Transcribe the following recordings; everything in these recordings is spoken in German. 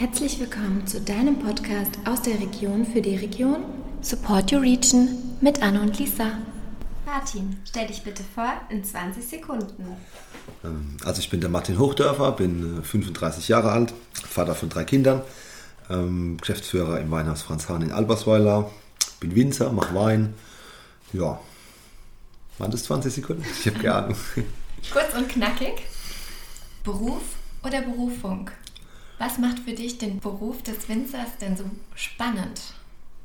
Herzlich willkommen zu deinem Podcast aus der Region für die Region Support Your Region mit Anne und Lisa. Martin, stell dich bitte vor in 20 Sekunden. Ähm, also ich bin der Martin Hochdörfer, bin 35 äh, Jahre alt, Vater von drei Kindern, ähm, Geschäftsführer im Weinhaus Franz Hahn in Albersweiler, bin Winzer, mache Wein. Ja, waren das 20 Sekunden? Ich habe keine Ahnung. Kurz und knackig. Beruf oder Berufung? Was macht für dich den Beruf des Winzers denn so spannend?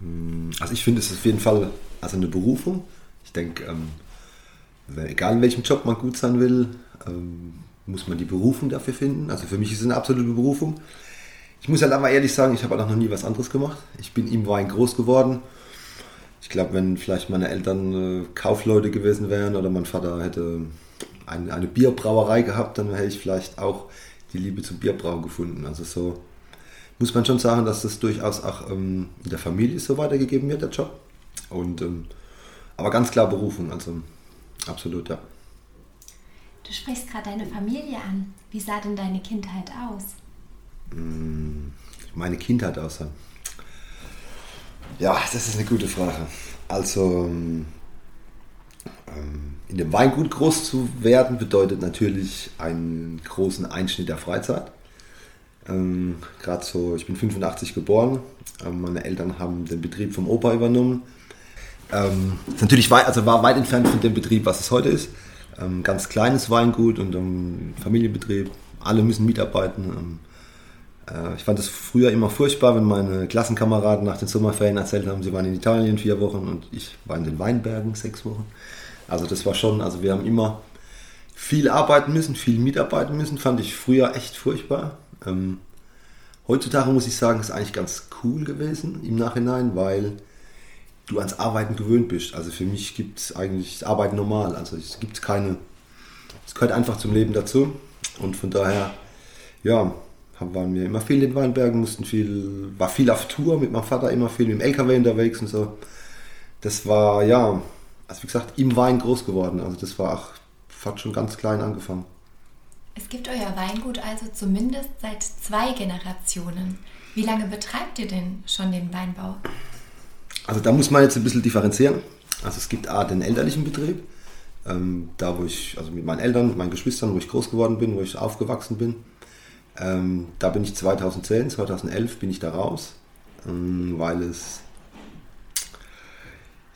Hm, also ich finde es auf jeden Fall also eine Berufung. Ich denke, ähm, egal in welchem Job man gut sein will, ähm, muss man die Berufung dafür finden. Also für mich ist es eine absolute Berufung. Ich muss halt aber ehrlich sagen, ich habe auch noch nie was anderes gemacht. Ich bin im Wein groß geworden. Ich glaube, wenn vielleicht meine Eltern äh, Kaufleute gewesen wären oder mein Vater hätte eine, eine Bierbrauerei gehabt, dann hätte ich vielleicht auch die Liebe zum Bierbrauen gefunden. Also so muss man schon sagen, dass das durchaus auch ähm, in der Familie so weitergegeben wird, der Job. Und, ähm, aber ganz klar Berufung, also absolut, ja. Du sprichst gerade deine Familie an. Wie sah denn deine Kindheit aus? Mm, meine Kindheit aussah. Ja, das ist eine gute Frage. Also, ähm, in dem Weingut groß zu werden bedeutet natürlich einen großen Einschnitt der Freizeit. Ähm, Gerade so, ich bin 85 geboren, ähm, meine Eltern haben den Betrieb vom Opa übernommen. Ähm, natürlich weit, also war weit entfernt von dem Betrieb, was es heute ist. Ähm, ganz kleines Weingut und ähm, Familienbetrieb. Alle müssen mitarbeiten. Ähm, äh, ich fand es früher immer furchtbar, wenn meine Klassenkameraden nach den Sommerferien erzählt haben, sie waren in Italien vier Wochen und ich war in den Weinbergen sechs Wochen. Also das war schon, also wir haben immer viel arbeiten müssen, viel mitarbeiten müssen, fand ich früher echt furchtbar. Ähm, heutzutage muss ich sagen, ist eigentlich ganz cool gewesen im Nachhinein, weil du ans Arbeiten gewöhnt bist. Also für mich gibt es eigentlich das Arbeiten normal. Also es gibt keine, es gehört einfach zum Leben dazu. Und von daher, ja, waren wir immer viel in Weinbergen, mussten viel, war viel auf Tour mit meinem Vater, immer viel mit dem LKW unterwegs und so. Das war, ja, also wie gesagt, im Wein groß geworden. Also das war auch, hat schon ganz klein angefangen. Es gibt euer Weingut also zumindest seit zwei Generationen. Wie lange betreibt ihr denn schon den Weinbau? Also da muss man jetzt ein bisschen differenzieren. Also es gibt A, den elterlichen Betrieb, ähm, da wo ich, also mit meinen Eltern, mit meinen Geschwistern, wo ich groß geworden bin, wo ich aufgewachsen bin. Ähm, da bin ich 2010, 2011 bin ich da raus, ähm, weil es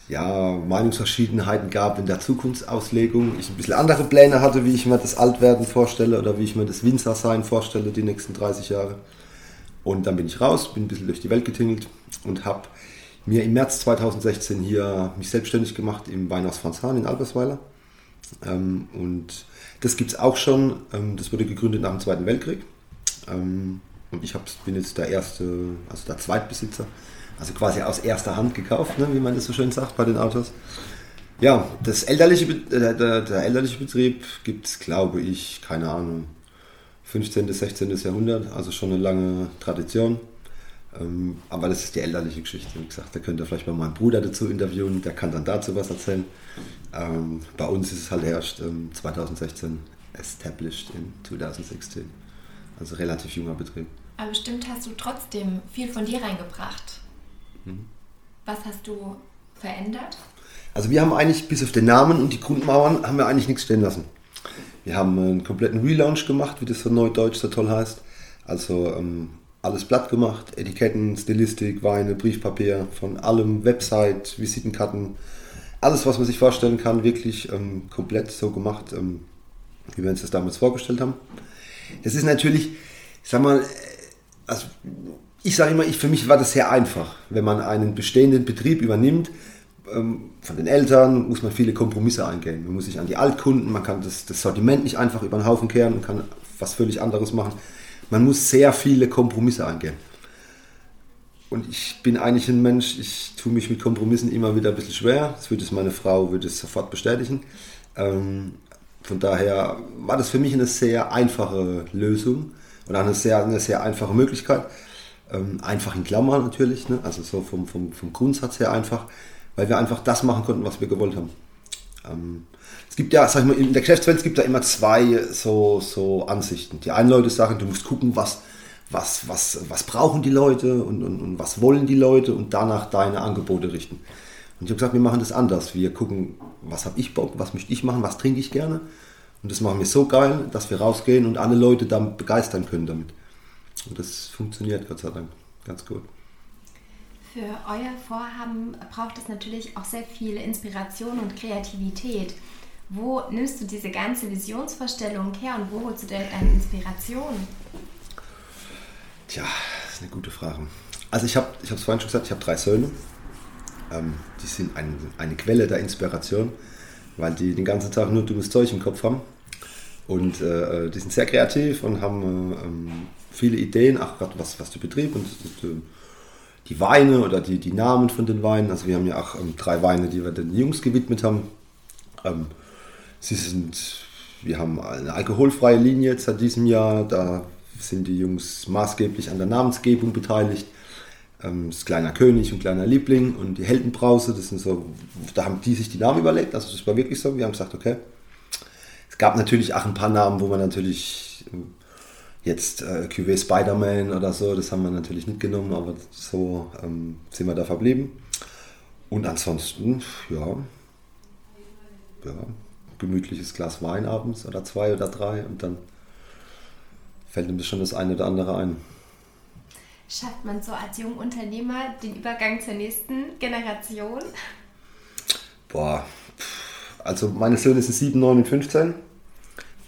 ja, Meinungsverschiedenheiten gab in der Zukunftsauslegung. Ich ein bisschen andere Pläne hatte, wie ich mir das Altwerden vorstelle oder wie ich mir das Winzersein vorstelle, die nächsten 30 Jahre. Und dann bin ich raus, bin ein bisschen durch die Welt getingelt und habe mir im März 2016 hier mich selbstständig gemacht im Weinhaus Franz Hahn in Albersweiler. Ähm, und das gibt es auch schon. Ähm, das wurde gegründet nach dem Zweiten Weltkrieg. Ähm, und ich bin jetzt der erste, also der Zweitbesitzer also quasi aus erster Hand gekauft, ne, wie man das so schön sagt bei den Autos. Ja, das elterliche, äh, der, der elterliche Betrieb gibt es, glaube ich, keine Ahnung, 15. bis 16. Jahrhundert, also schon eine lange Tradition. Ähm, aber das ist die elterliche Geschichte. Wie gesagt, da könnt ihr vielleicht mal meinen Bruder dazu interviewen, der kann dann dazu was erzählen. Ähm, bei uns ist es halt erst ähm, 2016 established in 2016. Also relativ junger Betrieb. Aber bestimmt hast du trotzdem viel von dir reingebracht. Mhm. Was hast du verändert? Also wir haben eigentlich bis auf den Namen und die Grundmauern haben wir eigentlich nichts stehen lassen. Wir haben einen kompletten Relaunch gemacht, wie das so neudeutsch so toll heißt. Also ähm, alles platt gemacht, Etiketten, Stilistik, Weine, Briefpapier, von allem, Website, Visitenkarten, alles, was man sich vorstellen kann, wirklich ähm, komplett so gemacht, ähm, wie wir uns das damals vorgestellt haben. Das ist natürlich, ich sag mal, äh, also ich sage immer, ich, für mich war das sehr einfach. Wenn man einen bestehenden Betrieb übernimmt, ähm, von den Eltern muss man viele Kompromisse eingehen. Man muss sich an die Altkunden, man kann das, das Sortiment nicht einfach über den Haufen kehren und kann was völlig anderes machen. Man muss sehr viele Kompromisse eingehen. Und ich bin eigentlich ein Mensch, ich tue mich mit Kompromissen immer wieder ein bisschen schwer. Das würde es meine Frau würde es sofort bestätigen. Ähm, von daher war das für mich eine sehr einfache Lösung oder eine sehr, eine sehr einfache Möglichkeit. Ähm, einfach in Klammern natürlich, ne? also so vom, vom, vom Grundsatz her einfach, weil wir einfach das machen konnten, was wir gewollt haben. Ähm, es gibt ja, sag ich mal, in der Geschäftswelt gibt da immer zwei so, so Ansichten. Die einen Leute sagen, du musst gucken, was, was, was, was brauchen die Leute und, und, und was wollen die Leute und danach deine Angebote richten. Und ich habe gesagt, wir machen das anders. Wir gucken, was habe ich Bock, was möchte ich machen, was trinke ich gerne. Und das machen wir so geil, dass wir rausgehen und alle Leute dann begeistern können damit. Und das funktioniert Gott sei Dank ganz gut. Für euer Vorhaben braucht es natürlich auch sehr viel Inspiration und Kreativität. Wo nimmst du diese ganze Visionsvorstellung her und wo holst du dir deine Inspiration? Tja, das ist eine gute Frage. Also ich habe ich es vorhin schon gesagt, ich habe drei Söhne. Ähm, die sind ein, eine Quelle der Inspiration, weil die den ganzen Tag nur dummes Zeug im Kopf haben. Und äh, äh die sind sehr kreativ und haben äh, ähm, viele Ideen, auch gerade was, was der Betrieb und die Weine oder die, die Namen von den Weinen. Also wir haben ja auch ähm, drei Weine, die wir den Jungs gewidmet haben. Ähm, sie sind, wir haben eine alkoholfreie Linie jetzt seit diesem Jahr. Da sind die Jungs maßgeblich an der Namensgebung beteiligt. Ähm, das Kleiner König und Kleiner Liebling und die Heldenbrause, das sind so, da haben die sich die Namen überlegt. Also das war wirklich so. Wir haben gesagt, okay. Es gab natürlich auch ein paar Namen, wo man natürlich jetzt äh, Cuvée Spider-Man oder so, das haben wir natürlich nicht genommen, aber so ähm, sind wir da verblieben. Und ansonsten, ja, ja, gemütliches Glas Wein abends oder zwei oder drei und dann fällt ihm schon das eine oder andere ein. Schafft man so als junger Unternehmer den Übergang zur nächsten Generation? Boah, also meine Söhne sind 7, 9 und 15.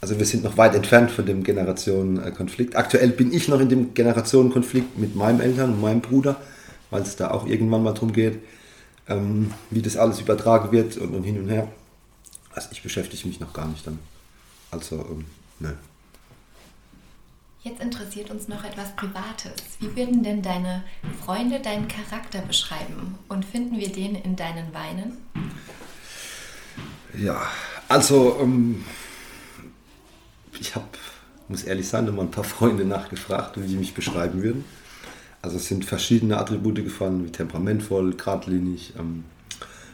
Also wir sind noch weit entfernt von dem Generationenkonflikt. Aktuell bin ich noch in dem Generationenkonflikt mit meinem Eltern und meinem Bruder, weil es da auch irgendwann mal darum geht, ähm, wie das alles übertragen wird und, und, hin und her. Also ich beschäftige mich noch gar nicht damit. Also, ähm, ne. Jetzt interessiert uns noch etwas Privates. Wie würden denn deine Freunde deinen Charakter beschreiben? Und finden wir den in deinen Weinen? Ja, also ähm, ich habe, muss ehrlich sein, mal ein paar Freunde nachgefragt, wie die mich beschreiben würden. Also es sind verschiedene Attribute gefallen, wie temperamentvoll, geradlinig, ähm,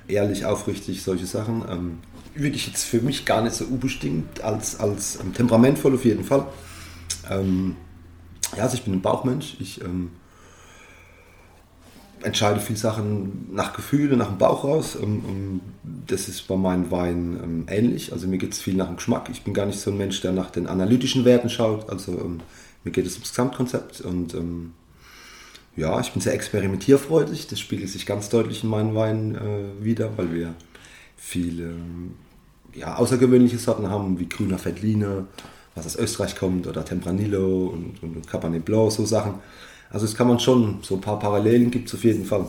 ehrlich, aufrichtig, solche Sachen. Ähm, würde ich jetzt für mich gar nicht so unbestimmt als, als ähm, temperamentvoll auf jeden Fall. Ähm, ja, also ich bin ein Bauchmensch. Ich ähm, entscheide viele Sachen nach Gefühle, nach dem Bauch raus. Ähm, das ist bei meinen Weinen ähm, ähnlich. Also mir geht es viel nach dem Geschmack. Ich bin gar nicht so ein Mensch, der nach den analytischen Werten schaut. Also ähm, mir geht es ums Gesamtkonzept. Und ähm, ja, ich bin sehr experimentierfreudig. Das spiegelt sich ganz deutlich in meinen Weinen äh, wieder, weil wir viele ja, außergewöhnliche Sorten haben, wie grüner Veltliner, was aus Österreich kommt, oder Tempranillo und, und Cabernet Blanc, so Sachen. Also das kann man schon, so ein paar Parallelen gibt es auf jeden Fall.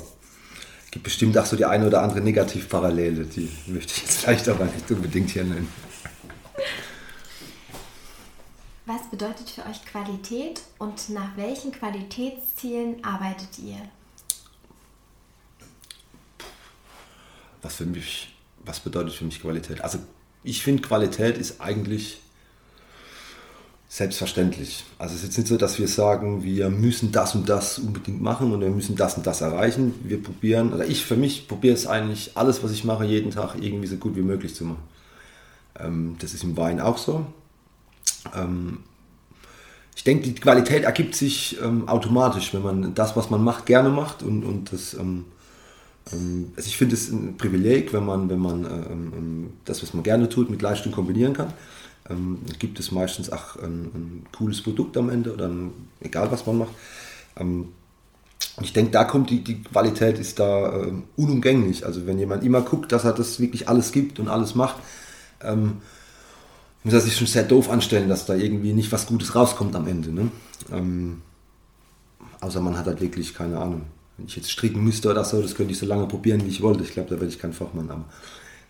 Es gibt bestimmt auch so die eine oder andere Negativparallele, die möchte ich jetzt vielleicht aber nicht unbedingt hier nennen. Was bedeutet für euch Qualität und nach welchen Qualitätszielen arbeitet ihr? Was für mich, was bedeutet für mich Qualität? Also ich finde Qualität ist eigentlich Selbstverständlich. Also es ist jetzt nicht so, dass wir sagen, wir müssen das und das unbedingt machen und wir müssen das und das erreichen. Wir probieren, oder ich für mich probiere es eigentlich, alles, was ich mache, jeden Tag irgendwie so gut wie möglich zu machen. Ähm, das ist im Wein auch so. Ähm, ich denke, die Qualität ergibt sich ähm, automatisch, wenn man das, was man macht, gerne macht und, und das... Ähm, ähm, also ich finde es ein Privileg, wenn man, wenn man ähm, das, was man gerne tut, mit Leistung kombinieren kann ähm, gibt es meistens auch ein, ein, cooles Produkt am Ende oder ein, egal was man macht. Ähm, und ich denke, da kommt die, die Qualität ist da ähm, unumgänglich. Also wenn jemand immer guckt, dass er das wirklich alles gibt und alles macht, ähm, muss er sich schon sehr doof anstellen, dass da irgendwie nicht was Gutes rauskommt am Ende. Ne? Ähm, außer man hat halt wirklich keine Ahnung. Wenn ich jetzt stricken müsste oder so, das könnte ich so lange probieren, wie ich wollte. Ich glaube, da werde ich kein Fachmann. Aber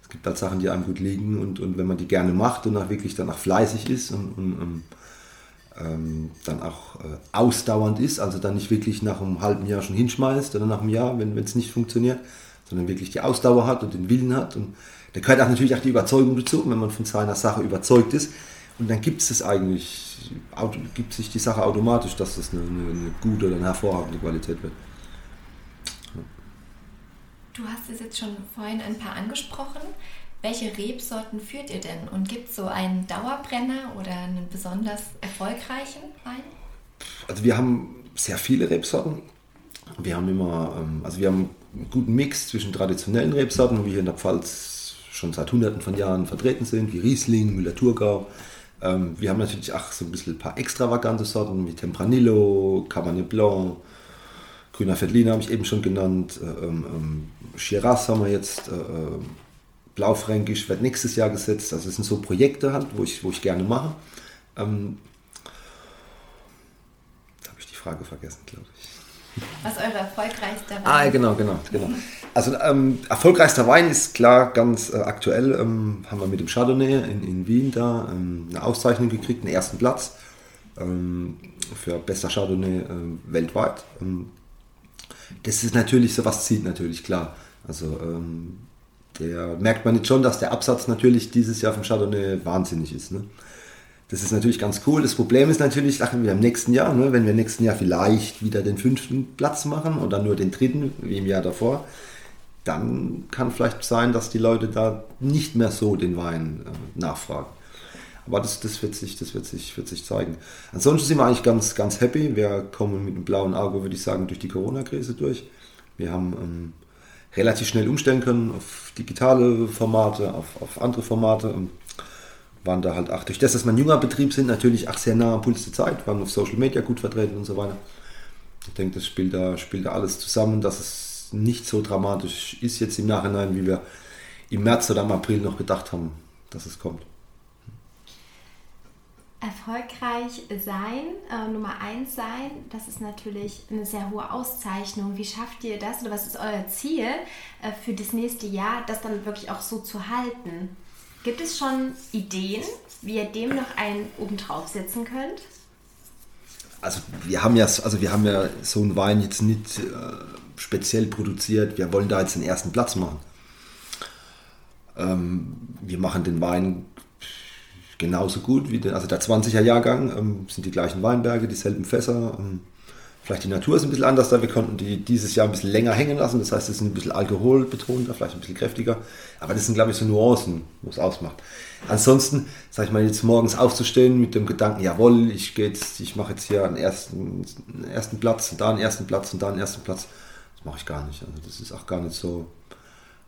es gibt halt Sachen, die einem gut liegen und, und wenn man die gerne macht und auch wirklich danach fleißig ist und, und, und ähm, dann auch äh, ausdauernd ist, also dann nicht wirklich nach einem halben Jahr schon hinschmeißt oder nach einem Jahr, wenn es nicht funktioniert, sondern wirklich die Ausdauer hat und den Willen hat. Und da gehört auch natürlich auch die Überzeugung dazu, wenn man von seiner Sache überzeugt ist. Und dann gibt es eigentlich, gibt sich die Sache automatisch, dass das eine, eine, eine gute oder eine hervorragende Qualität wird. Du hast es jetzt schon vorhin ein paar angesprochen. Welche Rebsorten führt ihr denn? Und gibt es so einen Dauerbrenner oder einen besonders erfolgreichen Wein? also wir haben sehr viele Rebsorten. Wir haben immer, ähm, also wir haben einen guten Mix zwischen traditionellen Rebsorten, wie hier in der Pfalz schon seit hunderten von Jahren vertreten sind, wie Riesling, Müller-Thurgau. Ähm, wir haben natürlich auch so ein bisschen ein paar extravagante Sorten wie Tempranillo, Cabernet Blanc, Grüner Veltliner habe ich eben schon genannt, äh, ähm, Shiraz haben wir jetzt, äh, äh, Blaufränkisch wird nächstes Jahr gesetzt. Also es sind so Projekte halt, wo ich, wo ich gerne mache. Ähm, jetzt habe ich die Frage vergessen, glaube ich. Was eure erfolgreichste Wein? Ah, genau, genau, genau. Also ähm, erfolgreichster Wein ist klar ganz äh, aktuell. Ähm, haben wir mit dem Chardonnay in, in Wien da ähm, eine Auszeichnung gekriegt, einen ersten Platz ähm, für bester Chardonnay äh, weltweit. Ähm, das ist natürlich, sowas zieht natürlich, klar. Also ähm, der merkt man jetzt schon, dass der Absatz natürlich dieses Jahr vom Chardonnay wahnsinnig ist. Ne? Das ist natürlich ganz cool. Das Problem ist natürlich, sagen wir im nächsten Jahr, ne, wenn wir im nächsten Jahr vielleicht wieder den fünften Platz machen oder nur den dritten, wie im Jahr davor, dann kann vielleicht sein, dass die Leute da nicht mehr so den Wein äh, nachfragen. Aber das, das, wird, sich, das wird, sich, wird sich zeigen. Ansonsten sind wir eigentlich ganz, ganz happy. Wir kommen mit einem blauen Auge, würde ich sagen, durch die Corona-Krise durch. Wir haben ähm, relativ schnell umstellen können auf digitale Formate, auf, auf andere Formate. Und waren da halt auch durch das, dass wir ein junger Betrieb sind, natürlich auch sehr nah am Puls der Zeit, waren auf Social Media gut vertreten und so weiter. Ich denke, das spielt da, spielt da alles zusammen, dass es nicht so dramatisch ist jetzt im Nachhinein, wie wir im März oder im April noch gedacht haben, dass es kommt. Erfolgreich sein, äh, Nummer eins sein, das ist natürlich eine sehr hohe Auszeichnung. Wie schafft ihr das oder was ist euer Ziel äh, für das nächste Jahr, das dann wirklich auch so zu halten? Gibt es schon Ideen, wie ihr dem noch einen obendrauf setzen könnt? Also wir haben ja, also wir haben ja so einen Wein jetzt nicht äh, speziell produziert. Wir wollen da jetzt den ersten Platz machen. Ähm, wir machen den Wein genauso gut wie der, also der 20er Jahrgang, ähm, sind die gleichen Weinberge, dieselben Fässer. Ähm, vielleicht die Natur ist ein bisschen anders da. Wir konnten die dieses Jahr ein bisschen länger hängen lassen. Das heißt, es ist ein bisschen alkoholbetonter, vielleicht ein bisschen kräftiger. Aber das sind, glaube ich, so Nuancen, wo es ausmacht. Ansonsten, sage ich mal, jetzt morgens aufzustehen mit dem Gedanken, jawohl, ich ich mache jetzt hier einen ersten, einen ersten Platz und da einen ersten Platz und da einen ersten Platz. Das mache ich gar nicht. Also das ist auch gar nicht so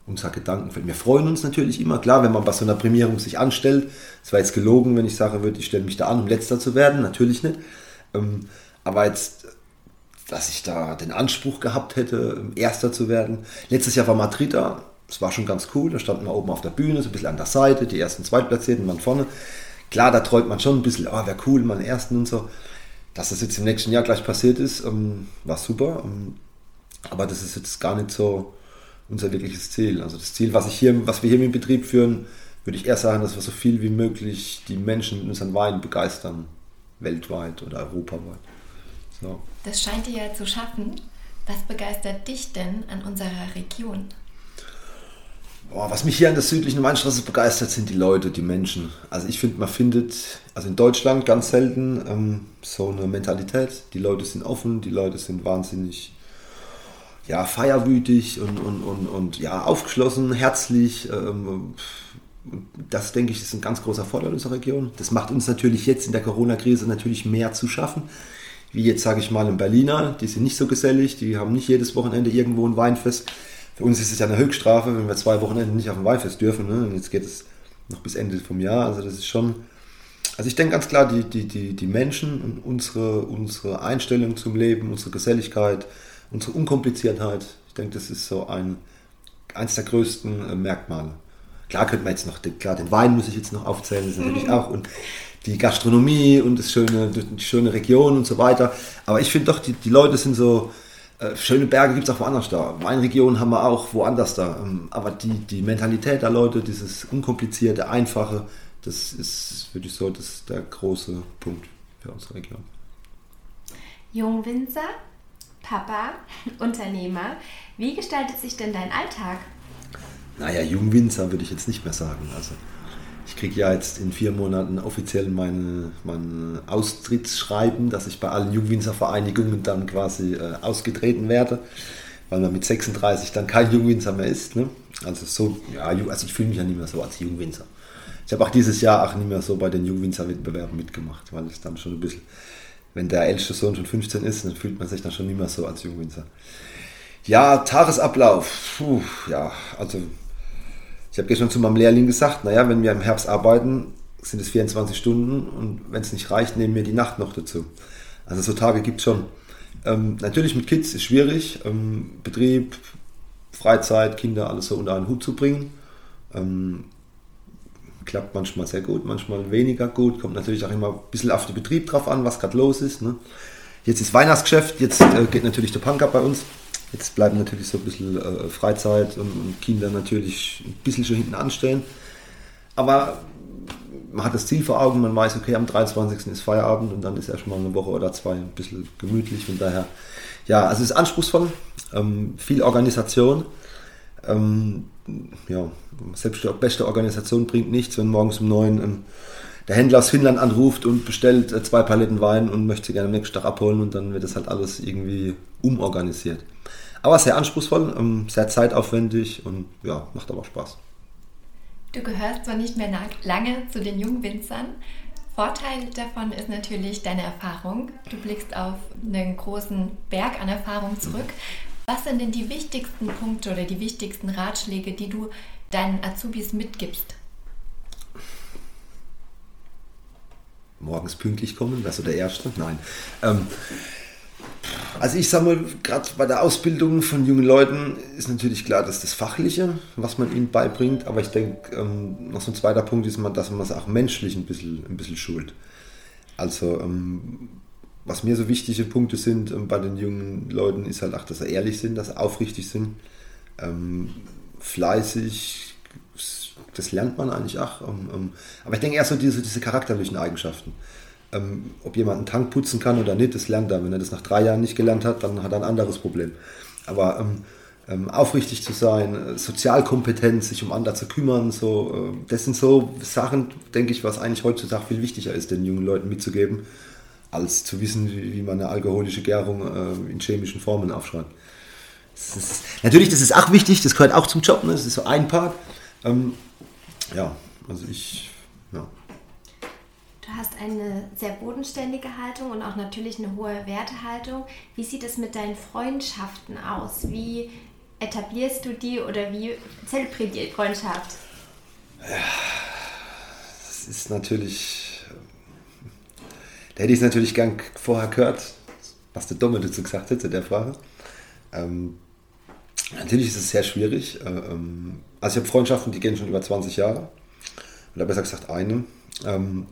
unser Gedankenfeld. Wir freuen uns natürlich immer, klar, wenn man bei so einer Prämierung sich anstellt. Es war jetzt gelogen, wenn ich sage würde, ich stelle mich da an, um letzter zu werden, natürlich nicht. Ähm, aber jetzt, dass ich da den Anspruch gehabt hätte, erster zu werden. Letztes Jahr war Madrid da, das war schon ganz cool, da standen wir oben auf der Bühne, so ein bisschen an der Seite, die ersten Zweitplatzierten waren vorne. Klar, da träumt man schon ein bisschen, oh, wäre cool, mal ersten und so. Dass das jetzt im nächsten Jahr gleich passiert ist, ähm, war super. Ähm, aber das ist jetzt gar nicht so, unser wirkliches Ziel. Also das Ziel, was, ich hier, was wir hier im Betrieb führen, würde ich eher sagen, dass wir so viel wie möglich die Menschen mit unseren Wein begeistern, weltweit oder europaweit. So. Das scheint ihr ja zu schaffen. Was begeistert dich denn an unserer Region? Boah, was mich hier an der südlichen Weinstraße begeistert, sind die Leute, die Menschen. Also ich finde, man findet, also in Deutschland ganz selten ähm, so eine Mentalität. Die Leute sind offen, die Leute sind wahnsinnig ja, feierwütig und, und, und, und ja, aufgeschlossen, herzlich. Ähm, das, denke ich, ist ein ganz großer Vorteil unserer Region. Das macht uns natürlich jetzt in der Corona-Krise natürlich mehr zu schaffen. Wie jetzt, sage ich mal, in Berliner, die sind nicht so gesellig, die haben nicht jedes Wochenende irgendwo ein Weinfest. Für uns ist es ja eine Höchststrafe, wenn wir zwei Wochenende nicht auf ein Weinfest dürfen. Ne? Und jetzt geht es noch bis Ende vom Jahr. Also das ist schon, also ich denke ganz klar, die, die, die, die Menschen und unsere, unsere Einstellung zum Leben, unsere Geselligkeit, unsere Unkompliziertheit. Ich denke, das ist so ein, eins der größten äh, Merkmale. Klar könnte man jetzt noch, klar, den Wein muss ich jetzt noch aufzählen, das ist natürlich mhm. auch, und die Gastronomie und das schöne, die schöne Region und so weiter. Aber ich finde doch, die, die Leute sind so, äh, schöne Berge gibt es auch woanders da. Weinregionen haben wir auch woanders da. Ähm, aber die, die Mentalität der Leute, dieses unkomplizierte, einfache, das ist, würde ich so, das ist der große Punkt für unsere Region. Jungwinzer Papa, Unternehmer. Wie gestaltet sich denn dein Alltag? Naja, Jungwinzer würde ich jetzt nicht mehr sagen. Also ich kriege ja jetzt in vier Monaten offiziell meine, mein Austrittsschreiben, dass ich bei allen Jungwinzervereinigungen dann quasi äh, ausgetreten werde, weil man mit 36 dann kein Jungwinzer mehr ist. Ne? Also so, ja, also ich fühle mich ja nicht mehr so als Jungwinzer. Ich habe auch dieses Jahr auch nicht mehr so bei den Jungwinzer-Wettbewerben mitgemacht, weil es dann schon ein bisschen wenn der älteste Sohn schon 15 ist, dann fühlt man sich dann schon nicht mehr so als Jungwinzer. Ja, Tagesablauf. Puh, ja, also ich habe gestern zu meinem Lehrling gesagt, naja, wenn wir im Herbst arbeiten, sind es 24 Stunden und wenn es nicht reicht, nehmen wir die Nacht noch dazu. Also so Tage gibt es schon. Ähm, natürlich mit Kids ist schwierig, ähm, Betrieb, Freizeit, Kinder, alles so unter einen Hut zu bringen. Ähm, klappt manchmal sehr gut, manchmal weniger gut. Kommt natürlich auch immer ein bisschen auf den Betrieb drauf an, was gerade los ist. Ne? Jetzt ist Weihnachtsgeschäft, jetzt äh, geht natürlich der Punk ab bei uns. Jetzt bleiben natürlich so ein bisschen äh, Freizeit und, und, Kinder natürlich ein bisschen schon hinten anstellen. Aber man hat das Ziel vor Augen, man weiß, okay, am 23. ist Feierabend und dann ist erstmal eine Woche oder zwei ein bisschen gemütlich. Von daher, ja, also es ist anspruchsvoll, ähm, viel Organisation. Ähm, ja, selbst die beste Organisation bringt nichts, wenn morgens um neun ähm, der Händler aus Finnland anruft und bestellt äh, zwei Paletten Wein und möchte sie gerne am nächsten Tag abholen und dann wird das halt alles irgendwie umorganisiert. Aber sehr anspruchsvoll, ähm, sehr zeitaufwendig und ja, macht aber Spaß. Du gehörst zwar nicht mehr lange zu den Jungwinzern. Vorteil davon ist natürlich deine Erfahrung. Du blickst auf einen großen Berg an Erfahrung zurück. Was sind denn die wichtigsten Punkte oder die wichtigsten Ratschläge, die du deinen Azubis mitgibst? Morgens pünktlich kommen, wärst du der Erste? Nein. Ähm, also ich sage mal, gerade bei der Ausbildung von jungen Leuten ist natürlich klar, dass das Fachliche, was man ihnen beibringt, aber ich denke, ähm, noch so ein zweiter Punkt ist, dass man es auch menschlich ein bisschen, ein bisschen schult. Also ähm, was mir so wichtige Punkte sind ähm, bei den jungen Leuten, ist halt auch, dass sie ehrlich sind, dass sie aufrichtig sind, ähm, fleißig, das lernt man eigentlich auch. Ähm, ähm, aber ich denke eher so diese, diese charakterlichen Eigenschaften. Ähm, ob jemand einen Tank putzen kann oder nicht, das lernt er. Wenn er das nach drei Jahren nicht gelernt hat, dann hat er ein anderes Problem. Aber ähm, aufrichtig zu sein, äh, Sozialkompetenz, sich um andere zu kümmern, so, äh, das sind so Sachen, denke ich, was eigentlich heutzutage viel wichtiger ist, den jungen Leuten mitzugeben, als zu wissen, wie, man eine alkoholische Gärung äh, in chemischen Formen aufschreibt. Das ist, natürlich, das ist auch wichtig, das gehört auch zum Job, ne? das ist so ein Part. Ähm, ja, also ich Du hast eine sehr bodenständige Haltung und auch natürlich eine hohe Wertehaltung. Wie sieht es mit deinen Freundschaften aus? Wie etablierst du die oder wie zelebriert ihr Freundschaft? Ja, das ist natürlich. Hätte ich es natürlich gern vorher gehört, was der Dumme dazu gesagt hätte, der Frage. Ähm, natürlich ist es sehr schwierig. Äh, ähm, also ich habe Freundschaften, die gehen schon über 20 Jahre. Oder besser gesagt eine. Ähm,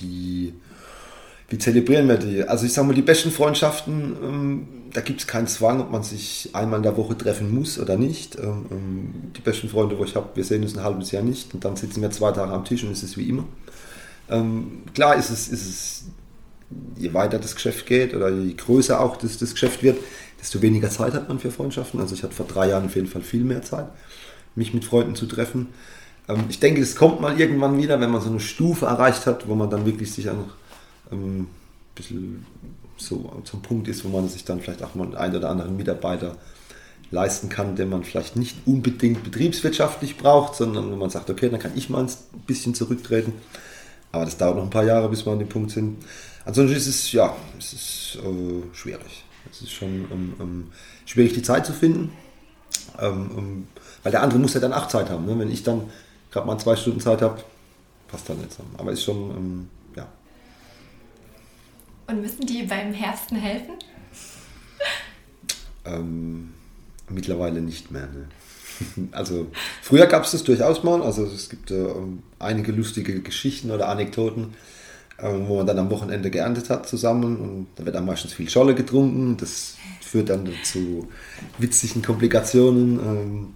die, wie zelebrieren wir die? Also ich sage mal, die besten Freundschaften, ähm, da gibt es keinen Zwang, ob man sich einmal in der Woche treffen muss oder nicht. Ähm, ähm, die besten Freunde, wo ich habe, wir sehen uns ein halbes Jahr nicht und dann sitzen wir zwei Tage am Tisch und es ist wie immer. Ähm, klar ist es, ist es, je weiter das Geschäft geht oder je größer auch das, das Geschäft wird, desto weniger Zeit hat man für Freundschaften. Also ich hatte vor drei Jahren auf jeden Fall viel mehr Zeit, mich mit Freunden zu treffen. Ähm, ich denke, es kommt mal irgendwann wieder, wenn man so eine Stufe erreicht hat, wo man dann wirklich sich auch ähm, ein bisschen so zum Punkt ist, wo man sich dann vielleicht auch mal einen oder anderen Mitarbeiter leisten kann, den man vielleicht nicht unbedingt betriebswirtschaftlich braucht, sondern wo man sagt, okay, dann kann ich mal ein bisschen zurücktreten. Aber das dauert noch ein paar Jahre, bis wir an dem Punkt sind. Ansonsten ist es, ja, es ist äh, schwierig. Es ist schon ähm, ähm, schwierig, die Zeit zu finden. Ähm, ähm weil der andere muss ja dann auch Zeit haben. Ne? Wenn ich dann gerade mal zwei Stunden Zeit habe, passt dann nicht zusammen. Aber ist schon, ähm, ja. Und müssen die beim Herbsten helfen? Ähm, mittlerweile nicht mehr. Ne? Also früher gab es das durchaus mal. Also es gibt äh, einige lustige Geschichten oder Anekdoten, äh, wo man dann am Wochenende geerntet hat zusammen und da wird dann meistens viel Scholle getrunken. Das führt dann zu witzigen Komplikationen. Ähm,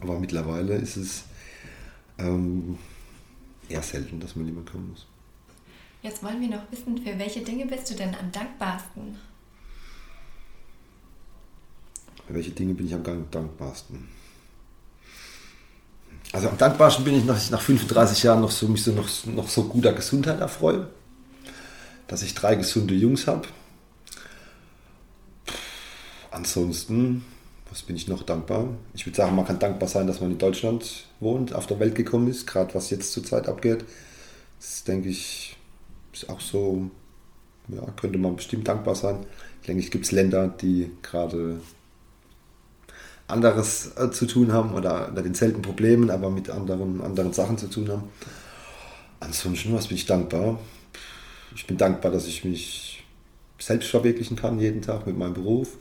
aber mittlerweile ist es ähm, eher selten, dass man jemand kommen muss. Jetzt wollen wir noch wissen, für welche Dinge bist du denn am dankbarsten? Für welche Dinge bin ich am dankbarsten? Also am dankbarsten bin ich, dass ich nach 35 Jahren noch so, mich so noch, noch so guter Gesundheit erfreue. Dass ich drei gesunde Jungs habe. Ansonsten was bin ich noch dankbar? Ich würde sagen, man kann dankbar sein, dass man in Deutschland wohnt, auf der Welt gekommen ist, gerade was jetzt zurzeit abgeht. Das denke ich, ist auch so ja, könnte man bestimmt dankbar sein. Ich denke, es gibt Länder, die gerade anderes äh, zu tun haben oder mit denselben Problemen, aber mit anderen, anderen Sachen zu tun haben. Ansonsten, was bin ich dankbar? Ich bin dankbar, dass ich mich selbst verwirklichen kann jeden Tag mit meinem Beruf.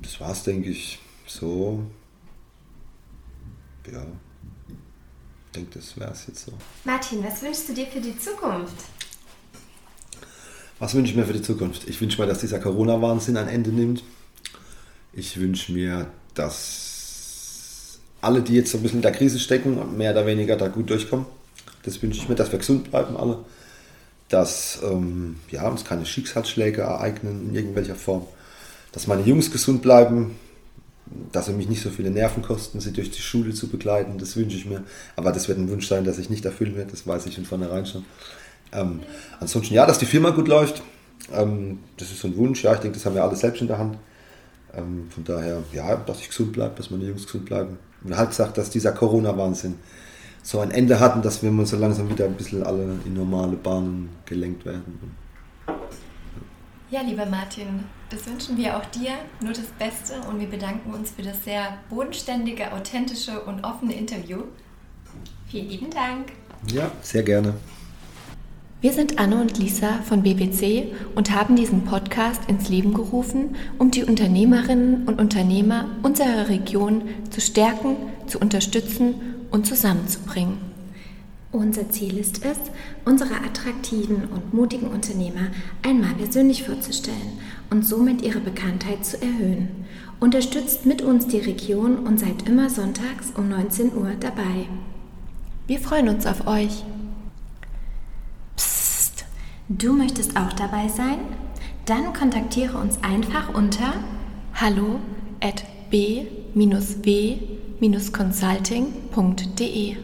Das war es, denke ich, so. Ja, ich denke, das wäre es jetzt so. Martin, was wünschst du dir für die Zukunft? Was wünsche ich mir für die Zukunft? Ich wünsche mir, dass dieser Corona-Wahnsinn ein Ende nimmt. Ich wünsche mir, dass alle, die jetzt so ein bisschen in der Krise stecken und mehr oder weniger da gut durchkommen, das wünsche ich mir, dass wir gesund bleiben alle. Dass ähm, ja, uns keine Schicksalsschläge ereignen in irgendwelcher Form. Dass meine Jungs gesund bleiben, dass sie mich nicht so viele Nerven kosten, sie durch die Schule zu begleiten, das wünsche ich mir. Aber das wird ein Wunsch sein, der sich nicht erfüllen wird, das weiß ich von vornherein schon. Ähm, ansonsten ja, dass die Firma gut läuft, ähm, das ist so ein Wunsch. Ja, ich denke, das haben wir alle selbst in der Hand. Ähm, von daher, ja, dass ich gesund bleibe, dass meine Jungs gesund bleiben. Und halt sagt, dass dieser Corona-Wahnsinn so ein Ende hat und dass wir so langsam wieder ein bisschen alle in normale Bahnen gelenkt werden. Ja, lieber Martin, das wünschen wir auch dir, nur das Beste und wir bedanken uns für das sehr bodenständige, authentische und offene Interview. Vielen lieben Dank. Ja, sehr gerne. Wir sind Anne und Lisa von BBC und haben diesen Podcast ins Leben gerufen, um die Unternehmerinnen und Unternehmer unserer Region zu stärken, zu unterstützen und zusammenzubringen. Unser Ziel ist es, unsere attraktiven und mutigen Unternehmer einmal persönlich vorzustellen und somit ihre Bekanntheit zu erhöhen. Unterstützt mit uns die Region und seid immer sonntags um 19 Uhr dabei. Wir freuen uns auf euch. Du möchtest auch dabei sein? Dann kontaktiere uns einfach unter hallo at b-w-consulting.de.